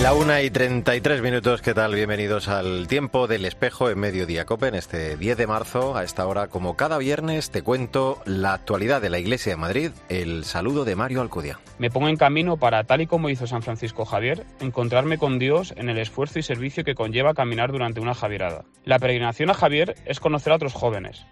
La una y 33 minutos, ¿qué tal? Bienvenidos al tiempo del espejo en Mediodía Cope en este 10 de marzo. A esta hora, como cada viernes, te cuento la actualidad de la Iglesia de Madrid, el saludo de Mario Alcudia. Me pongo en camino para, tal y como hizo San Francisco Javier, encontrarme con Dios en el esfuerzo y servicio que conlleva caminar durante una javierada. La peregrinación a Javier es conocer a otros jóvenes,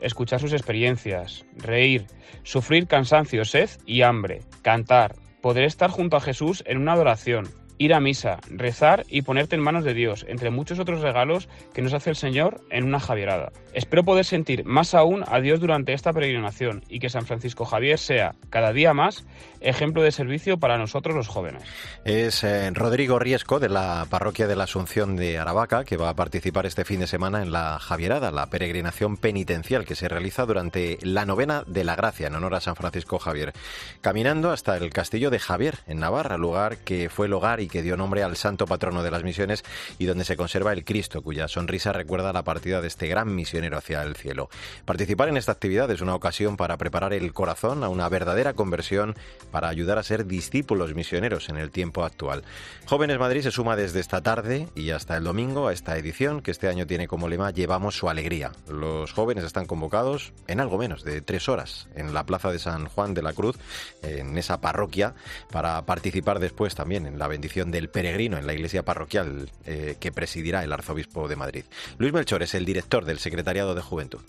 escuchar sus experiencias, reír, sufrir cansancio, sed y hambre, cantar, poder estar junto a Jesús en una adoración, ir a misa, rezar y ponerte en manos de Dios, entre muchos otros regalos que nos hace el Señor en una javierada. Espero poder sentir más aún a Dios durante esta peregrinación y que San Francisco Javier sea, cada día más, ejemplo de servicio para nosotros los jóvenes. Es eh, Rodrigo Riesco de la parroquia de la Asunción de Aravaca que va a participar este fin de semana en la Javierada, la peregrinación penitencial que se realiza durante la novena de la Gracia en honor a San Francisco Javier, caminando hasta el castillo de Javier en Navarra, lugar que fue el hogar y que dio nombre al santo patrono de las misiones y donde se conserva el Cristo, cuya sonrisa recuerda la partida de este gran misionero hacia el cielo. Participar en esta actividad es una ocasión para preparar el corazón a una verdadera conversión para ayudar a ser discípulos misioneros en el tiempo actual. Jóvenes Madrid se suma desde esta tarde y hasta el domingo a esta edición que este año tiene como lema Llevamos su alegría. Los jóvenes están convocados en algo menos de tres horas en la Plaza de San Juan de la Cruz, en esa parroquia, para participar después también en la bendición del peregrino en la iglesia parroquial eh, que presidirá el arzobispo de Madrid. Luis Melchor es el director del Secretariado de Juventud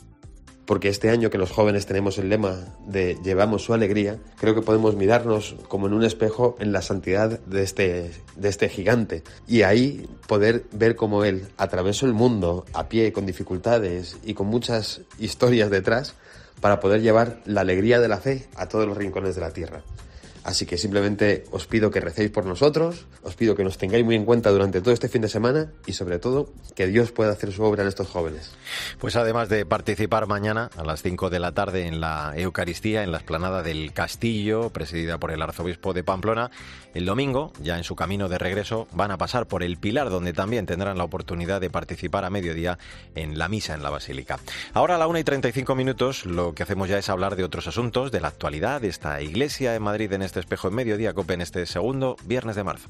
porque este año que los jóvenes tenemos el lema de llevamos su alegría, creo que podemos mirarnos como en un espejo en la santidad de este, de este gigante y ahí poder ver cómo él atravesó el mundo a pie, con dificultades y con muchas historias detrás, para poder llevar la alegría de la fe a todos los rincones de la tierra. Así que simplemente os pido que recéis por nosotros, os pido que nos tengáis muy en cuenta durante todo este fin de semana y sobre todo que Dios pueda hacer su obra en estos jóvenes. Pues además de participar mañana a las 5 de la tarde en la Eucaristía en la esplanada del Castillo, presidida por el arzobispo de Pamplona, el domingo, ya en su camino de regreso, van a pasar por el Pilar, donde también tendrán la oportunidad de participar a mediodía en la misa en la Basílica. Ahora a la 1 y 35 minutos lo que hacemos ya es hablar de otros asuntos, de la actualidad de esta iglesia en Madrid en este este espejo en mediodía, COPE en este segundo viernes de marzo.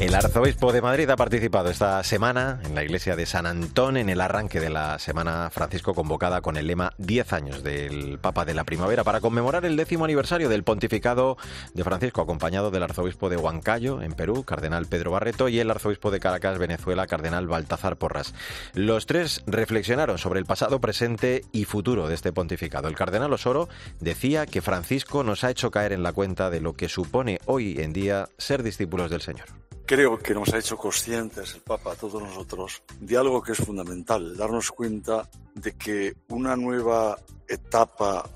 El arzobispo de Madrid ha participado esta semana en la iglesia de San Antón en el arranque de la Semana Francisco convocada con el lema 10 años del Papa de la Primavera para conmemorar el décimo aniversario del pontificado de Francisco, acompañado del arzobispo de Huancayo en Perú, cardenal Pedro Barreto, y el arzobispo de Caracas, Venezuela, cardenal Baltazar Porras. Los tres reflexionaron sobre el pasado, presente y futuro de este pontificado. El cardenal Osoro decía que Francisco nos ha hecho caer en la cuenta de lo que supone hoy en día ser discípulos del Señor. Creo que nos ha hecho conscientes el Papa a todos nosotros de algo que es fundamental, darnos cuenta de que una nueva etapa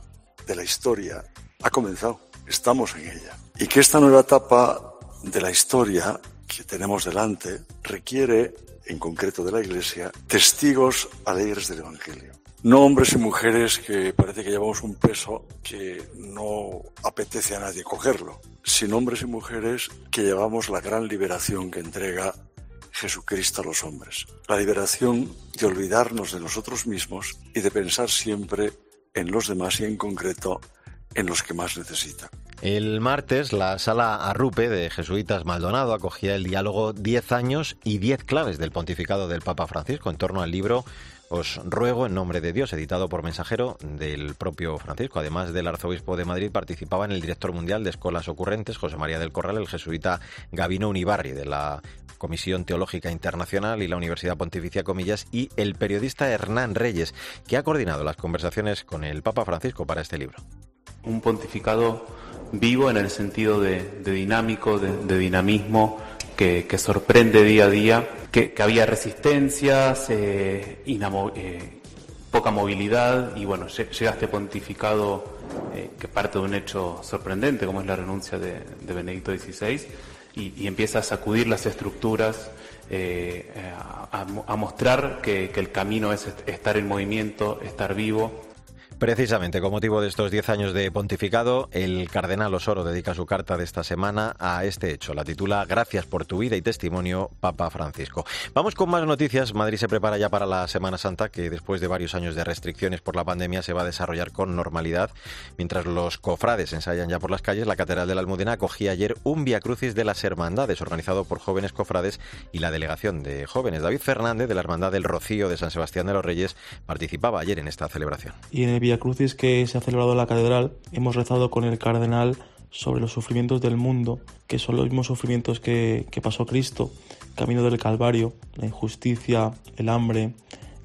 de la historia ha comenzado, estamos en ella, y que esta nueva etapa de la historia que tenemos delante requiere, en concreto de la Iglesia, testigos alegres del Evangelio. No hombres y mujeres que parece que llevamos un peso que no apetece a nadie cogerlo, sino hombres y mujeres que llevamos la gran liberación que entrega Jesucristo a los hombres. La liberación de olvidarnos de nosotros mismos y de pensar siempre en los demás y en concreto en los que más necesitan. El martes, la sala Arrupe de Jesuitas Maldonado acogía el diálogo 10 años y 10 claves del pontificado del Papa Francisco en torno al libro os ruego en nombre de Dios, editado por mensajero del propio Francisco. Además del arzobispo de Madrid, participaba en el director mundial de Escuelas Ocurrentes, José María del Corral, el jesuita Gabino Unibarri, de la Comisión Teológica Internacional y la Universidad Pontificia Comillas, y el periodista Hernán Reyes, que ha coordinado las conversaciones con el Papa Francisco para este libro. Un pontificado vivo en el sentido de, dinámico, de dinamismo, que, sorprende día a día, que, había resistencias, eh, eh, poca movilidad y bueno, llega este pontificado eh, que parte de un hecho sorprendente como es la renuncia de, Benedicto XVI y, empieza a sacudir las estructuras, a, mostrar que, que el camino es estar en movimiento, estar vivo Precisamente con motivo de estos 10 años de pontificado, el cardenal Osoro dedica su carta de esta semana a este hecho. La titula Gracias por tu vida y testimonio, Papa Francisco. Vamos con más noticias. Madrid se prepara ya para la Semana Santa, que después de varios años de restricciones por la pandemia se va a desarrollar con normalidad. Mientras los cofrades ensayan ya por las calles, la Catedral de la Almudena acogía ayer un Via Crucis de las Hermandades, organizado por jóvenes cofrades y la delegación de jóvenes. David Fernández, de la Hermandad del Rocío de San Sebastián de los Reyes, participaba ayer en esta celebración. Via Crucis que se ha celebrado en la catedral, hemos rezado con el cardenal sobre los sufrimientos del mundo, que son los mismos sufrimientos que, que pasó Cristo, camino del Calvario, la injusticia, el hambre,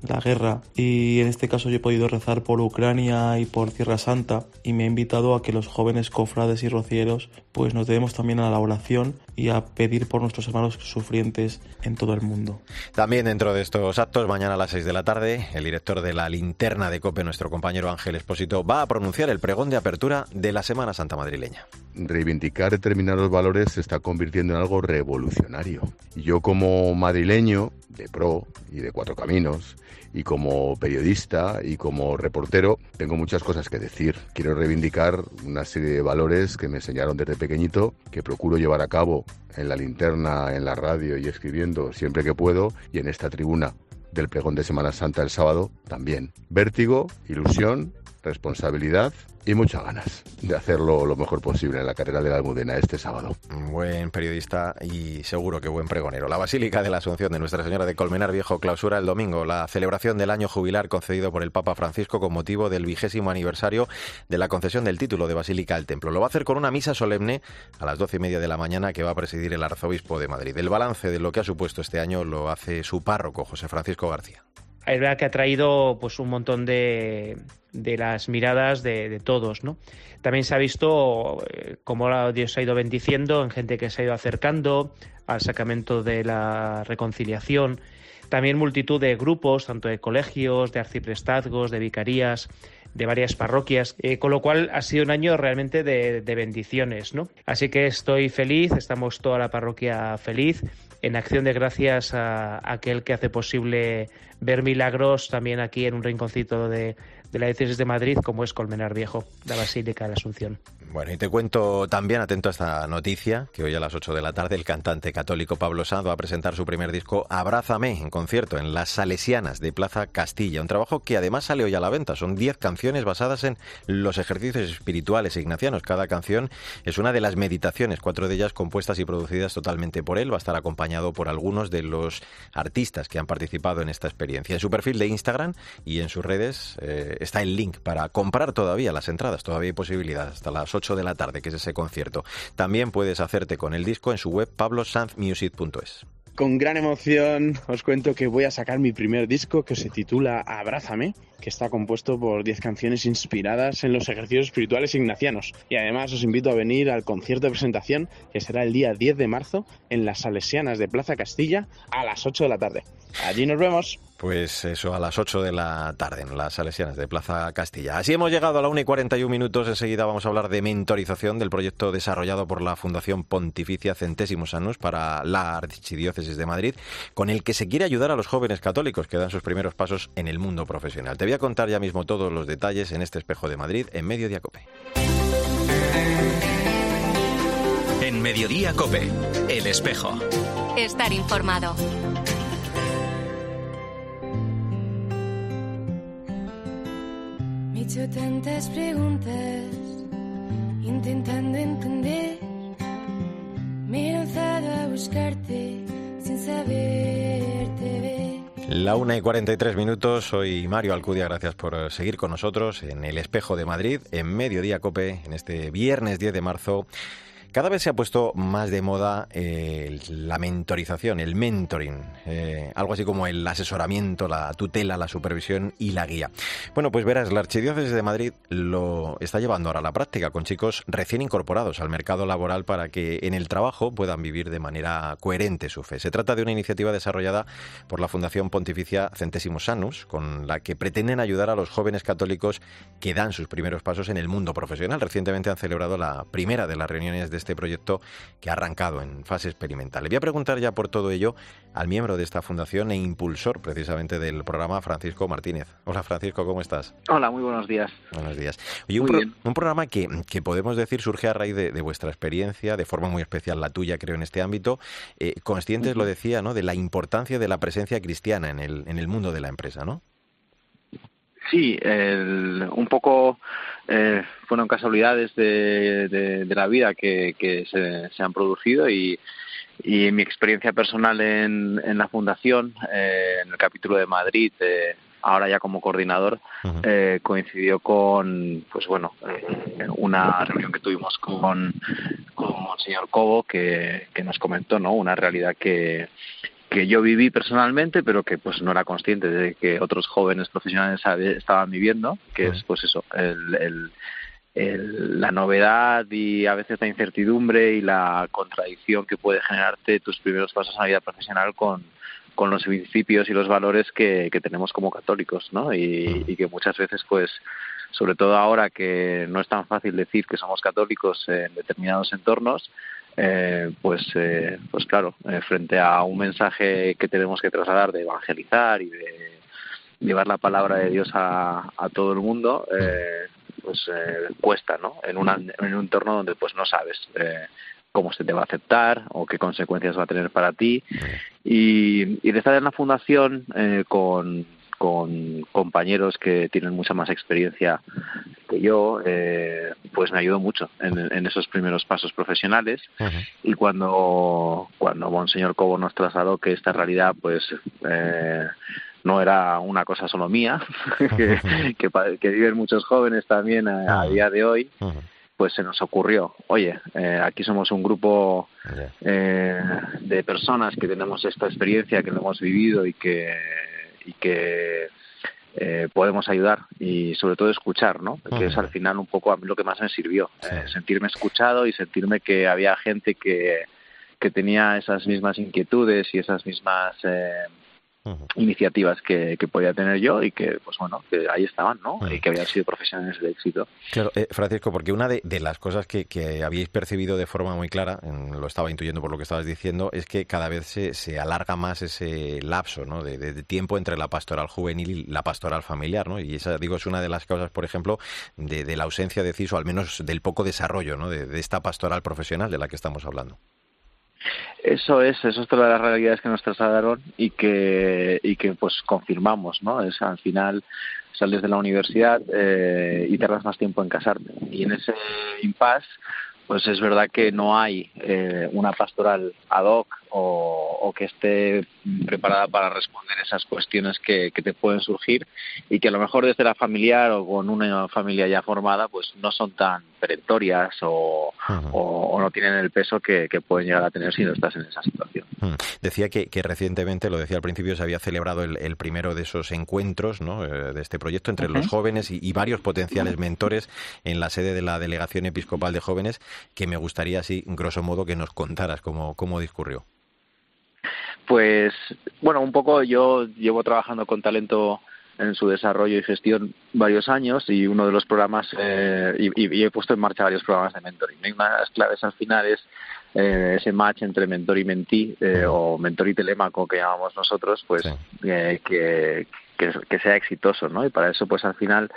la guerra y en este caso yo he podido rezar por Ucrania y por Tierra Santa y me ha invitado a que los jóvenes cofrades y rocieros pues nos debemos también a la oración y a pedir por nuestros hermanos sufrientes en todo el mundo. También dentro de estos actos, mañana a las 6 de la tarde, el director de la linterna de COPE, nuestro compañero Ángel Espósito, va a pronunciar el pregón de apertura de la Semana Santa madrileña. Reivindicar determinados valores se está convirtiendo en algo revolucionario. Yo como madrileño, de pro y de cuatro caminos, y como periodista y como reportero tengo muchas cosas que decir. Quiero reivindicar una serie de valores que me enseñaron desde pequeñito, que procuro llevar a cabo en la linterna, en la radio y escribiendo siempre que puedo y en esta tribuna del pregón de Semana Santa el sábado también. Vértigo, ilusión, responsabilidad y muchas ganas de hacerlo lo mejor posible en la carrera de la Almudena este sábado. Buen periodista y seguro que buen pregonero. La Basílica de la Asunción de Nuestra Señora de Colmenar Viejo clausura el domingo la celebración del año jubilar concedido por el Papa Francisco con motivo del vigésimo aniversario de la concesión del título de Basílica al Templo. Lo va a hacer con una misa solemne a las doce y media de la mañana que va a presidir el arzobispo de Madrid. El balance de lo que ha supuesto este año lo hace su párroco, José Francisco García es verdad que ha traído pues un montón de, de las miradas de, todos, ¿no? También se ha visto eh, cómo Dios ha ido bendiciendo en gente que se ha ido acercando al sacramento de la reconciliación. También multitud de grupos, tanto de colegios, de arciprestazgos, de vicarías, de varias parroquias, eh, con lo cual ha sido un año realmente de, de bendiciones, ¿no? Así que estoy feliz, estamos toda la parroquia feliz en acción de gracias a, aquel que hace posible ver milagros también aquí en un rinconcito de, de la diócesis de Madrid, como es Colmenar Viejo, la Basílica de la Asunción. Bueno, y te cuento también, atento a esta noticia, que hoy a las 8 de la tarde el cantante católico Pablo Sanz va a presentar su primer disco Abrázame en concierto en Las Salesianas de Plaza Castilla. Un trabajo que además sale hoy a la venta. Son 10 canciones basadas en los ejercicios espirituales ignacianos. Cada canción es una de las meditaciones, cuatro de ellas compuestas y producidas totalmente por él. Va a estar acompañado por algunos de los artistas que han participado en esta experiencia. En su perfil de Instagram y en sus redes eh, está el link para comprar todavía las entradas. Todavía hay posibilidad hasta las 8 de la tarde, que es ese concierto. También puedes hacerte con el disco en su web pablosanzmusic.es. Con gran emoción os cuento que voy a sacar mi primer disco que se titula Abrázame, que está compuesto por 10 canciones inspiradas en los ejercicios espirituales ignacianos. Y además os invito a venir al concierto de presentación que será el día 10 de marzo en las Salesianas de Plaza Castilla a las 8 de la tarde. Allí nos vemos. Pues eso, a las 8 de la tarde en las Salesianas de Plaza Castilla. Así hemos llegado a la 1 y 41 minutos. Enseguida vamos a hablar de mentorización del proyecto desarrollado por la Fundación Pontificia Centésimos Años para la Archidiócesis de Madrid, con el que se quiere ayudar a los jóvenes católicos que dan sus primeros pasos en el mundo profesional. Te voy a contar ya mismo todos los detalles en este espejo de Madrid en Mediodía Cope. En Mediodía Cope, el espejo. Estar informado. La una y 43 minutos, soy Mario Alcudia, gracias por seguir con nosotros en el Espejo de Madrid, en Mediodía Cope, en este viernes 10 de marzo. Cada vez se ha puesto más de moda eh, la mentorización, el mentoring, eh, algo así como el asesoramiento, la tutela, la supervisión y la guía. Bueno, pues verás, la Archidiócesis de Madrid lo está llevando ahora a la práctica con chicos recién incorporados al mercado laboral para que en el trabajo puedan vivir de manera coherente su fe. Se trata de una iniciativa desarrollada por la Fundación Pontificia Centésimos Sanus, con la que pretenden ayudar a los jóvenes católicos que dan sus primeros pasos en el mundo profesional. Recientemente han celebrado la primera de las reuniones de este proyecto que ha arrancado en fase experimental. Le voy a preguntar ya por todo ello al miembro de esta fundación e impulsor precisamente del programa, Francisco Martínez. Hola Francisco, ¿cómo estás? Hola, muy buenos días. Buenos días. Oye, un, un, programa que, que, podemos decir surge a raíz de, de, vuestra experiencia, de forma muy especial la tuya, creo, en este ámbito, eh, conscientes, lo decía, ¿no? de la importancia de la presencia cristiana en el, en el mundo de la empresa, ¿no? Sí, el, un poco eh, fueron casualidades de, de, de, la vida que, que se, se, han producido y, y mi experiencia personal en, en la fundación, eh, en el capítulo de Madrid, eh, ahora ya como coordinador, uh -huh. eh, coincidió con, pues bueno, eh, una reunión que tuvimos con, con el señor Cobo que, que nos comentó, ¿no? Una realidad que, que yo viví personalmente, pero que pues no era consciente de que otros jóvenes profesionales estaban viviendo, que es pues eso, el, el, el, la novedad y a veces la incertidumbre y la contradicción que puede generarte tus primeros pasos en la vida profesional con, con los principios y los valores que, que tenemos como católicos, ¿no? Y, y, que muchas veces, pues, sobre todo ahora que no es tan fácil decir que somos católicos en determinados entornos, eh, pues, eh, pues claro, eh, frente a un mensaje que tenemos que trasladar de evangelizar y de llevar la palabra de Dios a, a todo el mundo, eh, pues eh, cuesta, ¿no? En, una, en un entorno donde pues no sabes eh, cómo se te va a aceptar o qué consecuencias va a tener para ti. Y, y de estar en la fundación eh, con, con compañeros que tienen mucha más experiencia que yo, eh, pues me ayudó mucho en, en, esos primeros pasos profesionales. Uh -huh. Y cuando, cuando Monseñor Cobo nos trasladó que esta realidad, pues, eh, no era una cosa solo mía, que, que, que, viven muchos jóvenes también a, a día de hoy, uh -huh pues se nos ocurrió, oye, eh, aquí somos un grupo eh, de personas que tenemos esta experiencia, que lo hemos vivido y que, y que eh, podemos ayudar y sobre todo escuchar, ¿no? Que es al final un poco a mí lo que más me sirvió, sí. Eh, sentirme escuchado y sentirme que había gente que, que tenía esas mismas inquietudes y esas mismas... Eh, Uh -huh. iniciativas que, que, podía tener yo y que, pues bueno, que ahí estaban, ¿no? Uh -huh. Y que habían sido profesionales de éxito. Claro, eh, Francisco, porque una de, de las cosas que, que, habíais percibido de forma muy clara, en, lo estaba intuyendo por lo que estabas diciendo, es que cada vez se, se alarga más ese lapso, ¿no? De, de, de, tiempo entre la pastoral juvenil y la pastoral familiar, ¿no? Y esa, digo, es una de las causas, por ejemplo, de, de la ausencia de CIS, o al menos del poco desarrollo, ¿no? De, de esta pastoral profesional de la que estamos hablando. Eso es, eso es todas las realidades que nos trasladaron y que, y que pues confirmamos, ¿no? Es al final sales de la universidad eh, y tardas más tiempo en casarte. Y en ese impasse, pues es verdad que no hay eh, una pastoral ad hoc o, o, que esté preparada para responder esas cuestiones que, que, te pueden surgir y que a lo mejor desde la familiar o con una familia ya formada pues no son tan perentorias o, uh -huh. o, o no tienen el peso que, que, pueden llegar a tener si no estás en esa situación. Uh -huh. Decía que, que, recientemente, lo decía al principio, se había celebrado el, el primero de esos encuentros ¿no? Eh, de este proyecto entre uh -huh. los jóvenes y, y, varios potenciales mentores en la sede de la Delegación Episcopal de Jóvenes que me gustaría así, grosso modo, que nos contaras cómo, cómo discurrió. Pues, bueno, un poco yo llevo trabajando con talento en su desarrollo y gestión varios años y uno de los programas, eh, y, y, he puesto en marcha varios programas de mentoring. Y una de las claves al final es eh, ese match entre mentor y mentí, eh, o mentor y telémaco que llamamos nosotros, pues sí. eh, que, que, sea exitoso, ¿no? Y para eso, pues al final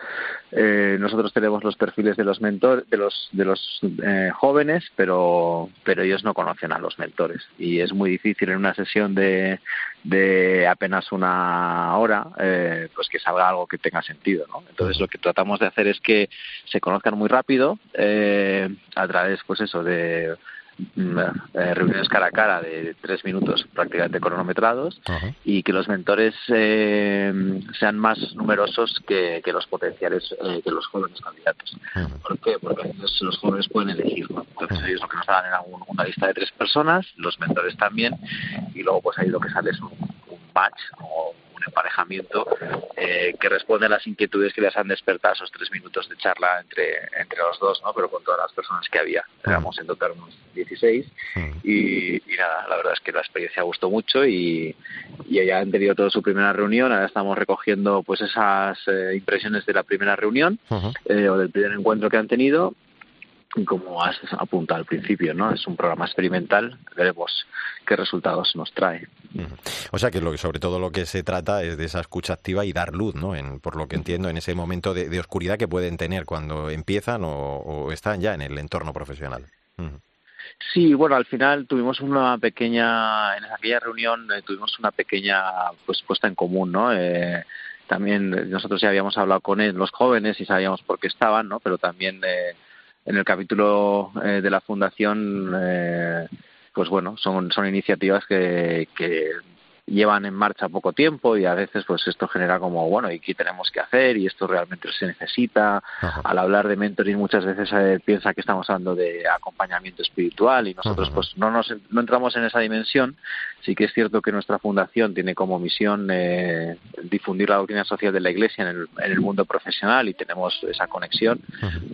eh, nosotros tenemos los perfiles de los mentores, de los de los eh, jóvenes, pero pero ellos no conocen a los mentores y es muy difícil en una sesión de de apenas una hora, eh, pues que salga algo que tenga sentido, ¿no? Entonces lo que tratamos de hacer es que se conozcan muy rápido eh, a través, pues eso, de eh, reuniones cara a cara de tres minutos prácticamente cronometrados uh -huh. y que los mentores eh, sean más numerosos que, que los potenciales, eh, que los jóvenes candidatos. Uh -huh. ¿Por qué? Porque los jóvenes pueden elegir, ¿no? Entonces uh -huh. ellos lo que nos dan era un, una lista de tres personas, los mentores también, y luego pues ahí lo que sale es un, un match o un emparejamiento eh, que responde a las inquietudes que les han despertado esos tres minutos de charla entre, entre los dos, ¿no? Pero con todas las personas que había. Éramos en total unos 16 y, y nada, la verdad es que la experiencia gustó mucho y, y ya han tenido toda su primera reunión. Ahora estamos recogiendo pues esas eh, impresiones de la primera reunión uh -huh. eh, o del primer encuentro que han tenido como has apuntado al principio, ¿no? Es un programa experimental, veremos qué resultados nos trae. O sea que lo que sobre todo lo que se trata es de esa escucha activa y dar luz, ¿no? En, por lo que entiendo, en ese momento de, oscuridad que pueden tener cuando empiezan o, están ya en el entorno profesional. Sí, bueno, al final tuvimos una pequeña, en aquella reunión eh, tuvimos una pequeña pues puesta en común, ¿no? Eh, también nosotros ya habíamos hablado con él, los jóvenes y sabíamos por qué estaban, ¿no? Pero también eh, en el capítulo eh, de la fundación, eh, pues bueno, son, son iniciativas que, que llevan en marcha poco tiempo y a veces pues esto genera como bueno y qué tenemos que hacer y esto realmente se necesita al hablar de mentoring muchas veces eh, piensa que estamos hablando de acompañamiento espiritual y nosotros pues no nos no entramos en esa dimensión. Sí que es cierto que nuestra fundación tiene como misión eh, difundir la doctrina social de la Iglesia en el, en el mundo profesional y tenemos esa conexión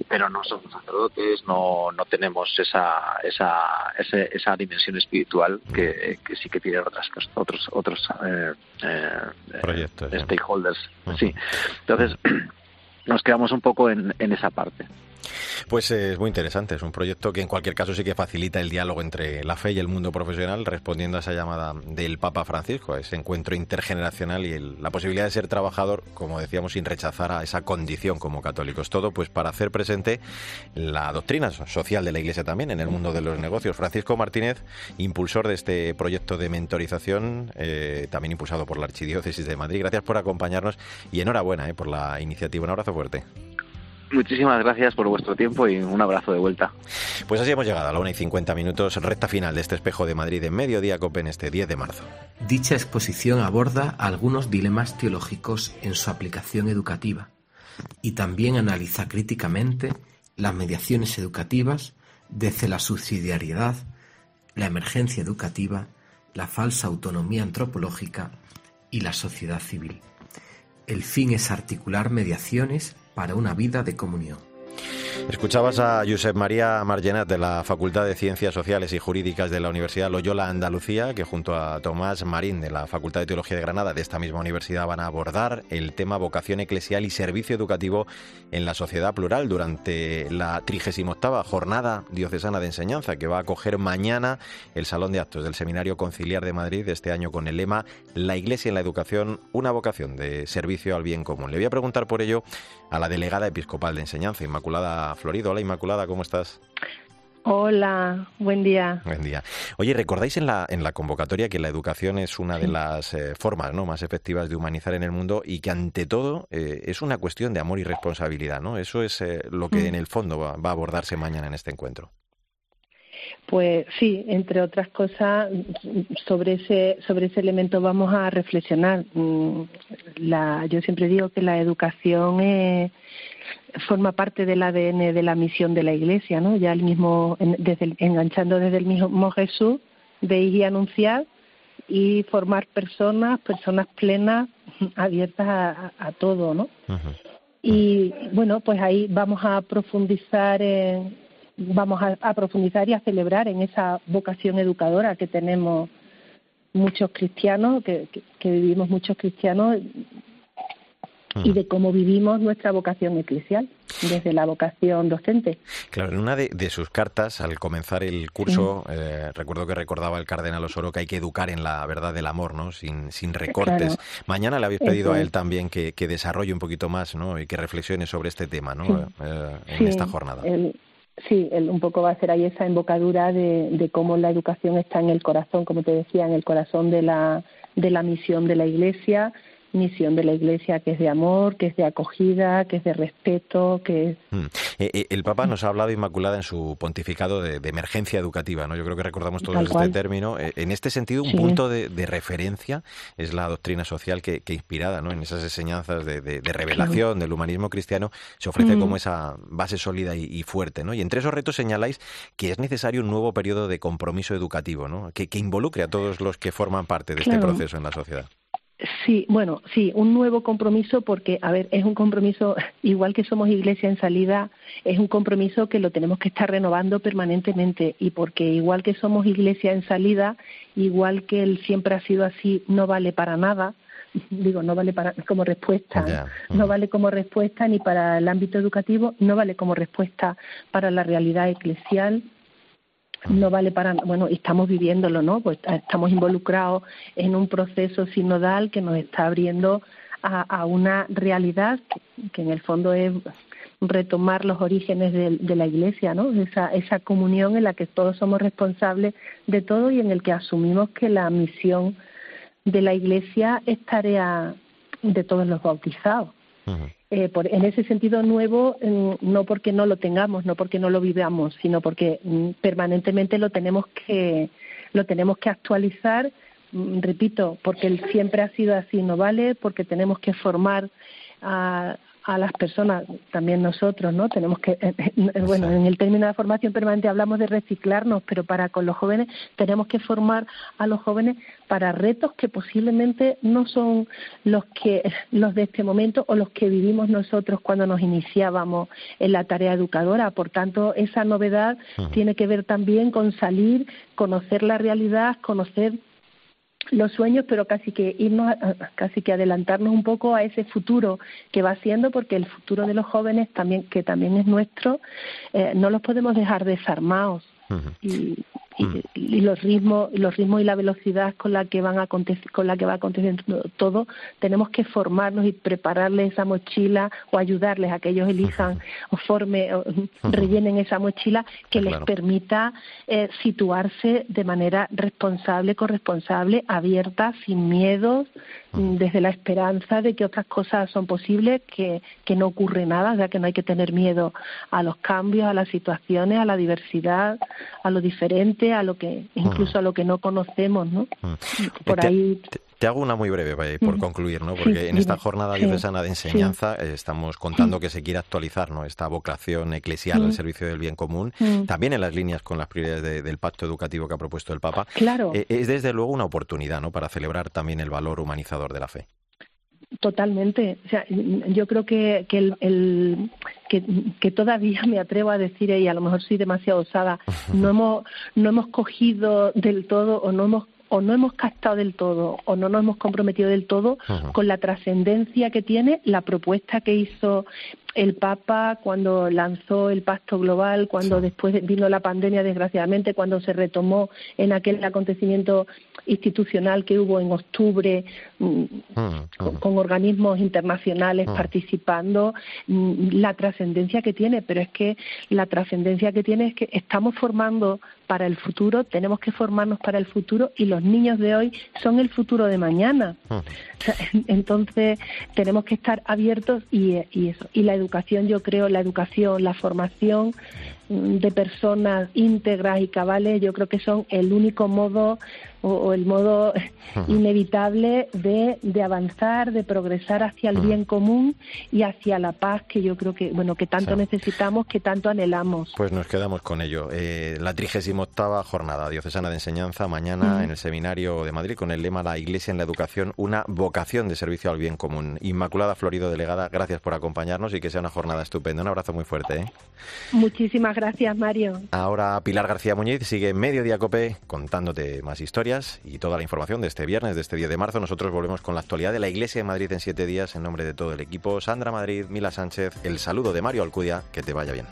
pero no somos sacerdotes no no tenemos esa esa esa, dimensión espiritual que, que sí que tienen otras otros otros eh, eh, stakeholders. Sí. Entonces, nos quedamos un poco en, en esa parte. Pues es muy interesante, es un proyecto que en cualquier caso sí que facilita el diálogo entre la fe y el mundo profesional, respondiendo a esa llamada del Papa Francisco, a ese encuentro intergeneracional y la posibilidad de ser trabajador, como decíamos, sin rechazar a esa condición como católicos. Todo pues para hacer presente la doctrina social de la Iglesia también en el mundo de los negocios. Francisco Martínez, impulsor de este proyecto de mentorización, eh, también impulsado por la Archidiócesis de Madrid. Gracias por acompañarnos y enhorabuena eh, por la iniciativa. Un abrazo fuerte. Muchísimas gracias por vuestro tiempo y un abrazo de vuelta. Pues así hemos llegado a la 1 y 50 minutos, recta final de este espejo de Madrid en Mediodía Copen este 10 de marzo. Dicha exposición aborda algunos dilemas teológicos en su aplicación educativa y también analiza críticamente las mediaciones educativas desde la subsidiariedad, la emergencia educativa, la falsa autonomía antropológica y la sociedad civil. El fin es articular mediaciones para una vida de comunión. Escuchabas a Josep María Margenat de la Facultad de Ciencias Sociales y Jurídicas de la Universidad Loyola Andalucía, que junto a Tomás Marín de la Facultad de Teología de Granada de esta misma universidad van a abordar el tema vocación eclesial y servicio educativo en la sociedad plural durante la 38 Jornada Diocesana de Enseñanza, que va a acoger mañana el Salón de Actos del Seminario Conciliar de Madrid de este año con el lema La Iglesia en la Educación, una vocación de servicio al bien común. Le voy a preguntar por ello a la delegada episcopal de Enseñanza, Inmaculada Florido. Hola Inmaculada, ¿cómo estás? Hola, buen día. Buen día. Oye, ¿recordáis en la, en la convocatoria que la educación es una de las eh, formas ¿no? más efectivas de humanizar en el mundo y que ante todo eh, es una cuestión de amor y responsabilidad? ¿no? Eso es eh, lo que mm. en el fondo va, a abordarse mañana en este encuentro. Pues sí, entre otras cosas, sobre ese, sobre ese elemento vamos a reflexionar. Mm, la, yo siempre digo que la educación es forma parte del ADN de la misión de la Iglesia, ¿no? Ya el mismo, desde enganchando desde el mismo Jesús, de ir y anunciar y formar personas, personas plenas, abiertas a, todo, ¿no? Y bueno, pues ahí vamos a profundizar en, vamos a, profundizar y a celebrar en esa vocación educadora que tenemos muchos cristianos, que vivimos muchos cristianos y de cómo vivimos nuestra vocación eclesial desde la vocación docente. Claro, en una de, sus cartas, al comenzar el curso, eh, recuerdo que recordaba el cardenal Osoro que hay que educar en la verdad del amor, ¿no? Sin, sin recortes. Mañana le habéis pedido a él también que, desarrolle un poquito más, ¿no? Y que reflexione sobre este tema, ¿no? Eh, en esta jornada. Sí, un poco va a ser ahí esa embocadura de, de cómo la educación está en el corazón, como te decía, en el corazón de la, de la misión de la Iglesia misión de la Iglesia que es de amor, que es de acogida, que es de respeto, que es... Mm. Eh, eh, el Papa nos ha hablado, Inmaculada, en su pontificado de, emergencia educativa, ¿no? Yo creo que recordamos todos este término. Eh, en este sentido, un punto de, referencia es la doctrina social que, inspirada ¿no? en esas enseñanzas de, revelación del humanismo cristiano se ofrece como mm. esa base sólida y, fuerte, ¿no? Y entre esos retos señaláis que es necesario un nuevo periodo de compromiso educativo, ¿no? Que, involucre a todos los que forman parte de este proceso en la sociedad. Sí, bueno, sí, un nuevo compromiso porque, a ver, es un compromiso, igual que somos iglesia en salida, es un compromiso que lo tenemos que estar renovando permanentemente y porque igual que somos iglesia en salida, igual que él siempre ha sido así, no vale para nada, digo, no vale para, como respuesta, no vale como respuesta ni para el ámbito educativo, no vale como respuesta para la realidad eclesial, no vale para, bueno, estamos viviéndolo, ¿no? Pues estamos involucrados en un proceso sinodal que nos está abriendo a, una realidad que, en el fondo es retomar los orígenes de, la Iglesia, ¿no? Esa, esa comunión en la que todos somos responsables de todo y en el que asumimos que la misión de la Iglesia es tarea de todos los bautizados. Eh, por, en ese sentido nuevo, no porque no lo tengamos, no porque no lo vivamos, sino porque mm, permanentemente lo tenemos que lo tenemos que actualizar. Mm, repito, porque siempre ha sido así, no vale, porque tenemos que formar a, a las personas, también nosotros, ¿no? Tenemos que, eh, eh, bueno, en el término de formación permanente hablamos de reciclarnos, pero para con los jóvenes tenemos que formar a los jóvenes para retos que posiblemente no son los que los de este momento o los que vivimos nosotros cuando nos iniciábamos en la tarea educadora. Por tanto, esa novedad tiene que ver también con salir, conocer la realidad, conocer los sueños, pero casi que irnos, casi que adelantarnos un poco a ese futuro que va siendo, porque el futuro de los jóvenes también, que también es nuestro, eh, no los podemos dejar desarmados. y, Mm. y, los ritmos los ritmos y la velocidad con la que van a con la que va aconteciendo todo tenemos que formarnos y prepararles esa mochila o ayudarles a que ellos elijan o formen o rellenen esa mochila que les permita eh, situarse de manera responsable corresponsable abierta sin miedos mm, desde la esperanza de que otras cosas son posibles que que no ocurre nada ya que no hay que tener miedo a los cambios a las situaciones a la diversidad a lo diferente a lo que incluso a lo que no conocemos, ¿no? Por te, ahí te, hago una muy breve por concluir, ¿no? Porque en esta jornada diocesana de enseñanza eh, estamos contando que se quiere actualizar, ¿no? Esta vocación eclesial al servicio del bien común, también en las líneas con las prioridades del pacto educativo que ha propuesto el Papa. Claro. Eh, es desde luego una oportunidad, ¿no? Para celebrar también el valor humanizador de la fe. Totalmente. O sea, yo creo que, que, el, que, que, todavía me atrevo a decir, y a lo mejor soy demasiado osada, no hemos, no hemos cogido del todo o no hemos o no hemos captado del todo o no nos hemos comprometido del todo con la trascendencia que tiene la propuesta que hizo el Papa cuando lanzó el pacto global, cuando después vino la pandemia, desgraciadamente, cuando se retomó en aquel acontecimiento institucional que hubo en octubre, mm, con, organismos internacionales participando, mm, la trascendencia que tiene, pero es que la trascendencia que tiene es que estamos formando para el futuro, tenemos que formarnos para el futuro y los niños de hoy son el futuro de mañana. Entonces tenemos que estar abiertos y, y eso. Y la educación, yo creo, la educación, la formación mm, de personas íntegras y cabales, yo creo que son el único modo o, el modo inevitable de, de, avanzar, de progresar hacia el bien común y hacia la paz que yo creo que, bueno, que tanto necesitamos, que tanto anhelamos. Pues nos quedamos con ello. Eh, la 38 jornada diocesana de enseñanza mañana en el Seminario de Madrid con el lema La Iglesia en la Educación, una vocación de servicio al bien común. Inmaculada Florido, delegada, gracias por acompañarnos y que sea una jornada estupenda. Un abrazo muy fuerte. ¿eh? Muchísimas gracias, Mario. Ahora Pilar García Muñiz sigue Mediodía Cope contándote más historias y toda la información de este viernes, de este 10 de marzo. Nosotros volvemos con la actualidad de la Iglesia de Madrid en siete días en nombre de todo el equipo. Sandra Madrid, Mila Sánchez, el saludo de Mario Alcudia, que te vaya bien.